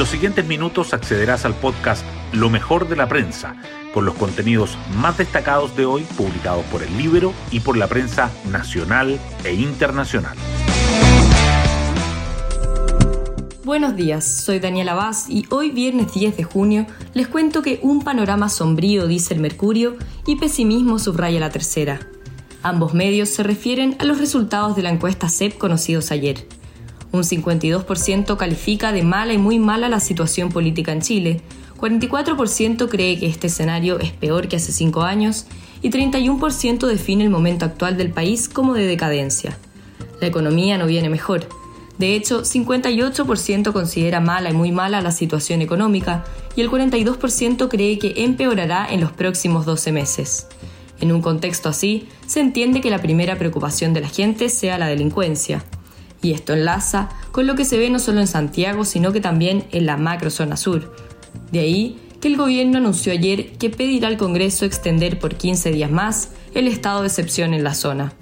los siguientes minutos accederás al podcast Lo mejor de la prensa, con los contenidos más destacados de hoy publicados por el libro y por la prensa nacional e internacional. Buenos días, soy Daniela Vaz y hoy viernes 10 de junio les cuento que un panorama sombrío dice el Mercurio y pesimismo subraya la tercera. Ambos medios se refieren a los resultados de la encuesta CEP conocidos ayer. Un 52% califica de mala y muy mala la situación política en Chile, 44% cree que este escenario es peor que hace cinco años y 31% define el momento actual del país como de decadencia. La economía no viene mejor. De hecho, 58% considera mala y muy mala la situación económica y el 42% cree que empeorará en los próximos 12 meses. En un contexto así, se entiende que la primera preocupación de la gente sea la delincuencia. Y esto enlaza con lo que se ve no solo en Santiago, sino que también en la macrozona sur. De ahí que el gobierno anunció ayer que pedirá al Congreso extender por 15 días más el estado de excepción en la zona.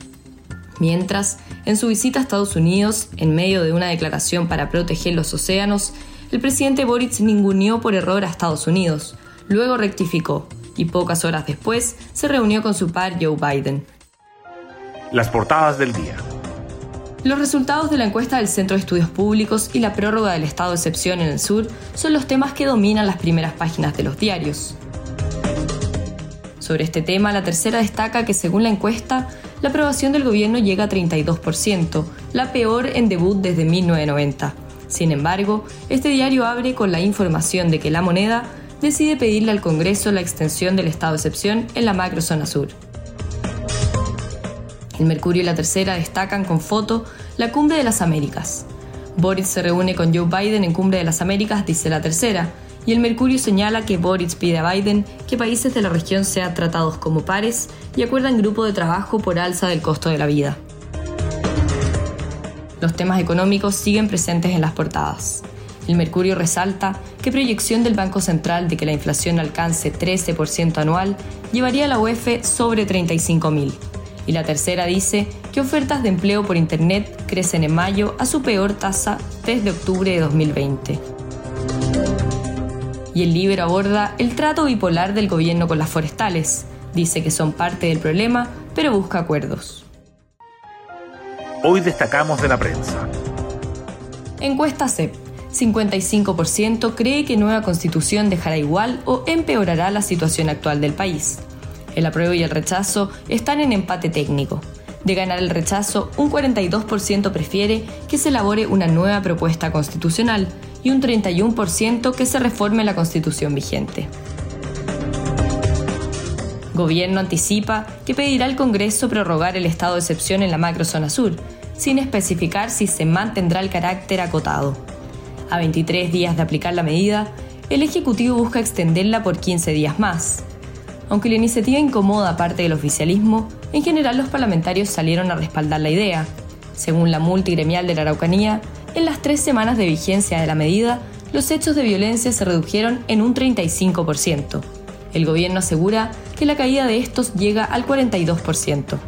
Mientras, en su visita a Estados Unidos, en medio de una declaración para proteger los océanos, el presidente Boric ninguneó por error a Estados Unidos, luego rectificó y pocas horas después se reunió con su par Joe Biden. Las portadas del día. Los resultados de la encuesta del Centro de Estudios Públicos y la prórroga del estado de excepción en el sur son los temas que dominan las primeras páginas de los diarios. Sobre este tema, la tercera destaca que según la encuesta, la aprobación del gobierno llega a 32%, la peor en debut desde 1990. Sin embargo, este diario abre con la información de que la moneda decide pedirle al Congreso la extensión del estado de excepción en la macrozona sur. El Mercurio y la Tercera destacan con foto la Cumbre de las Américas. Boris se reúne con Joe Biden en Cumbre de las Américas, dice la Tercera, y el Mercurio señala que Boris pide a Biden que países de la región sean tratados como pares y acuerdan grupo de trabajo por alza del costo de la vida. Los temas económicos siguen presentes en las portadas. El Mercurio resalta que proyección del Banco Central de que la inflación alcance 13% anual llevaría a la UEF sobre 35.000 y la tercera dice que ofertas de empleo por Internet crecen en mayo a su peor tasa desde octubre de 2020. Y el libro aborda el trato bipolar del gobierno con las forestales. Dice que son parte del problema, pero busca acuerdos. Hoy destacamos de la prensa. Encuesta CEP. 55% cree que nueva constitución dejará igual o empeorará la situación actual del país. El apruebo y el rechazo están en empate técnico. De ganar el rechazo, un 42% prefiere que se elabore una nueva propuesta constitucional y un 31% que se reforme la constitución vigente. Gobierno anticipa que pedirá al Congreso prorrogar el estado de excepción en la macrozona sur, sin especificar si se mantendrá el carácter acotado. A 23 días de aplicar la medida, el Ejecutivo busca extenderla por 15 días más. Aunque la iniciativa incomoda parte del oficialismo, en general los parlamentarios salieron a respaldar la idea. Según la multigremial de la Araucanía, en las tres semanas de vigencia de la medida, los hechos de violencia se redujeron en un 35%. El gobierno asegura que la caída de estos llega al 42%.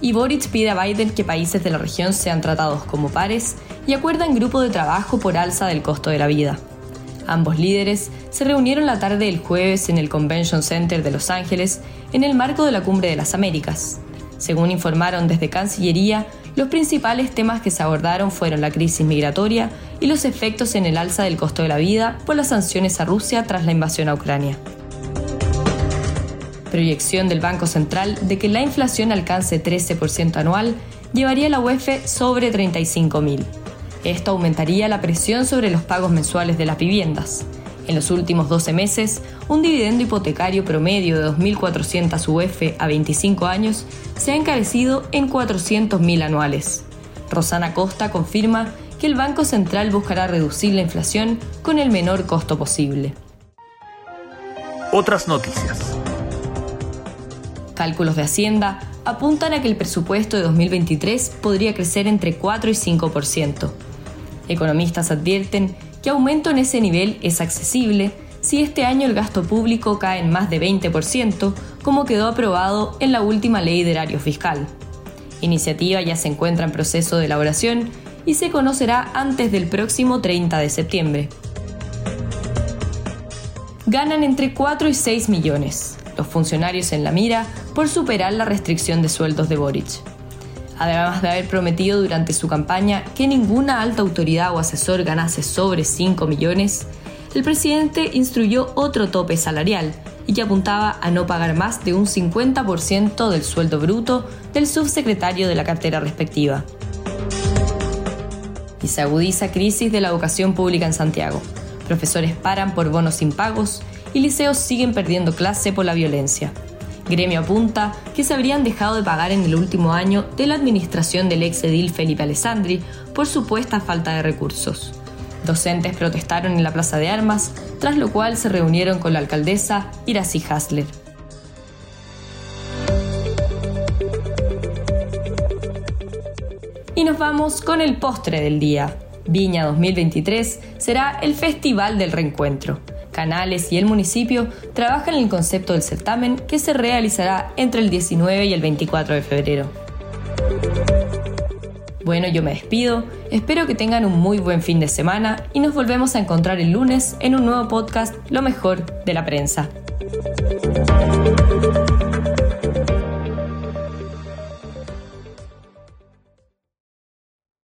Y pide a Biden que países de la región sean tratados como pares y acuerdan grupo de trabajo por alza del costo de la vida. Ambos líderes se reunieron la tarde del jueves en el Convention Center de Los Ángeles en el marco de la Cumbre de las Américas. Según informaron desde Cancillería, los principales temas que se abordaron fueron la crisis migratoria y los efectos en el alza del costo de la vida por las sanciones a Rusia tras la invasión a Ucrania. Proyección del Banco Central de que la inflación alcance 13% anual llevaría a la UEF sobre 35.000. Esto aumentaría la presión sobre los pagos mensuales de las viviendas. En los últimos 12 meses, un dividendo hipotecario promedio de 2.400 UF a 25 años se ha encarecido en 400.000 anuales. Rosana Costa confirma que el Banco Central buscará reducir la inflación con el menor costo posible. Otras noticias. Cálculos de Hacienda apuntan a que el presupuesto de 2023 podría crecer entre 4 y 5%. Economistas advierten que aumento en ese nivel es accesible si este año el gasto público cae en más de 20%, como quedó aprobado en la última ley de horario fiscal. Iniciativa ya se encuentra en proceso de elaboración y se conocerá antes del próximo 30 de septiembre. Ganan entre 4 y 6 millones, los funcionarios en la mira, por superar la restricción de sueldos de Boric. Además de haber prometido durante su campaña que ninguna alta autoridad o asesor ganase sobre 5 millones, el presidente instruyó otro tope salarial y que apuntaba a no pagar más de un 50% del sueldo bruto del subsecretario de la cartera respectiva. Y se agudiza crisis de la educación pública en Santiago. Profesores paran por bonos impagos y liceos siguen perdiendo clase por la violencia. Gremio apunta que se habrían dejado de pagar en el último año de la administración del ex edil Felipe Alessandri por supuesta falta de recursos. Docentes protestaron en la Plaza de Armas, tras lo cual se reunieron con la alcaldesa Iracy Hasler. Y nos vamos con el postre del día. Viña 2023 será el Festival del Reencuentro. Canales y el municipio trabajan en el concepto del certamen que se realizará entre el 19 y el 24 de febrero. Bueno, yo me despido, espero que tengan un muy buen fin de semana y nos volvemos a encontrar el lunes en un nuevo podcast Lo mejor de la prensa.